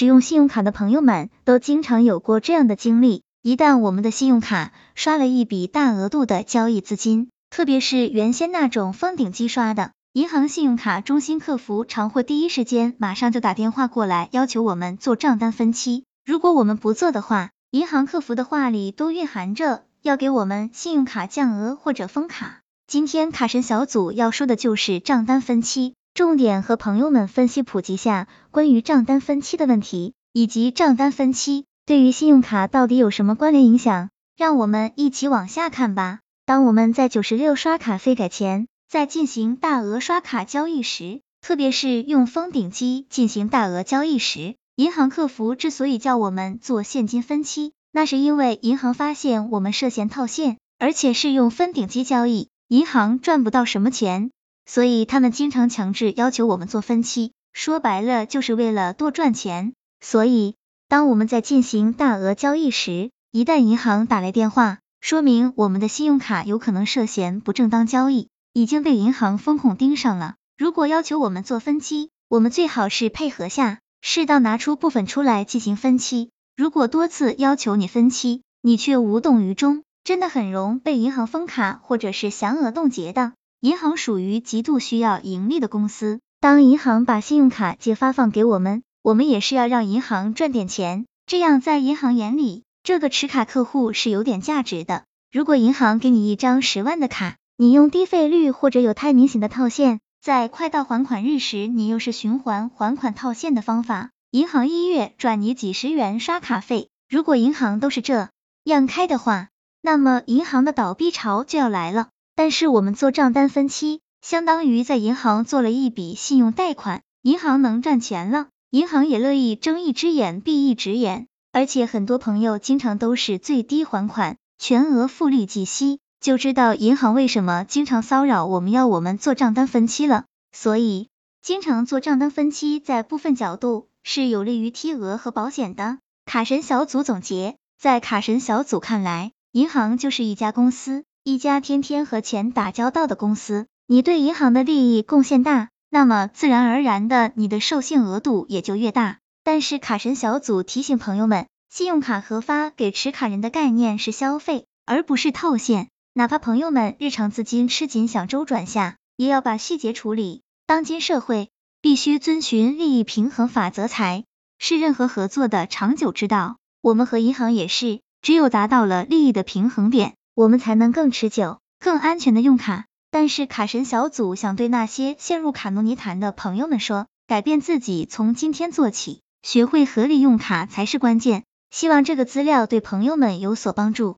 使用信用卡的朋友们都经常有过这样的经历，一旦我们的信用卡刷了一笔大额度的交易资金，特别是原先那种封顶机刷的，银行信用卡中心客服常会第一时间马上就打电话过来，要求我们做账单分期。如果我们不做的话，银行客服的话里都蕴含着要给我们信用卡降额或者封卡。今天卡神小组要说的就是账单分期。重点和朋友们分析普及下关于账单分期的问题，以及账单分期对于信用卡到底有什么关联影响？让我们一起往下看吧。当我们在九十六刷卡费改前，在进行大额刷卡交易时，特别是用封顶机进行大额交易时，银行客服之所以叫我们做现金分期，那是因为银行发现我们涉嫌套现，而且是用封顶机交易，银行赚不到什么钱。所以他们经常强制要求我们做分期，说白了就是为了多赚钱。所以当我们在进行大额交易时，一旦银行打来电话，说明我们的信用卡有可能涉嫌不正当交易，已经被银行风控盯上了。如果要求我们做分期，我们最好是配合下，适当拿出部分出来进行分期。如果多次要求你分期，你却无动于衷，真的很容易被银行封卡或者是降额冻结的。银行属于极度需要盈利的公司，当银行把信用卡借发放给我们，我们也是要让银行赚点钱，这样在银行眼里，这个持卡客户是有点价值的。如果银行给你一张十万的卡，你用低费率或者有太明显的套现，在快到还款日时，你又是循环还款套现的方法，银行一月赚你几十元刷卡费。如果银行都是这样开的话，那么银行的倒闭潮就要来了。但是我们做账单分期，相当于在银行做了一笔信用贷款，银行能赚钱了，银行也乐意睁一只眼闭一只眼。而且很多朋友经常都是最低还款，全额付利计息，就知道银行为什么经常骚扰我们要我们做账单分期了。所以，经常做账单分期，在部分角度是有利于提额和保险的。卡神小组总结，在卡神小组看来，银行就是一家公司。一家天天和钱打交道的公司，你对银行的利益贡献大，那么自然而然的你的授信额度也就越大。但是卡神小组提醒朋友们，信用卡核发给持卡人的概念是消费，而不是套现。哪怕朋友们日常资金吃紧想周转下，也要把细节处理。当今社会必须遵循利益平衡法则才是任何合作的长久之道。我们和银行也是，只有达到了利益的平衡点。我们才能更持久、更安全的用卡。但是卡神小组想对那些陷入卡奴泥潭的朋友们说，改变自己从今天做起，学会合理用卡才是关键。希望这个资料对朋友们有所帮助。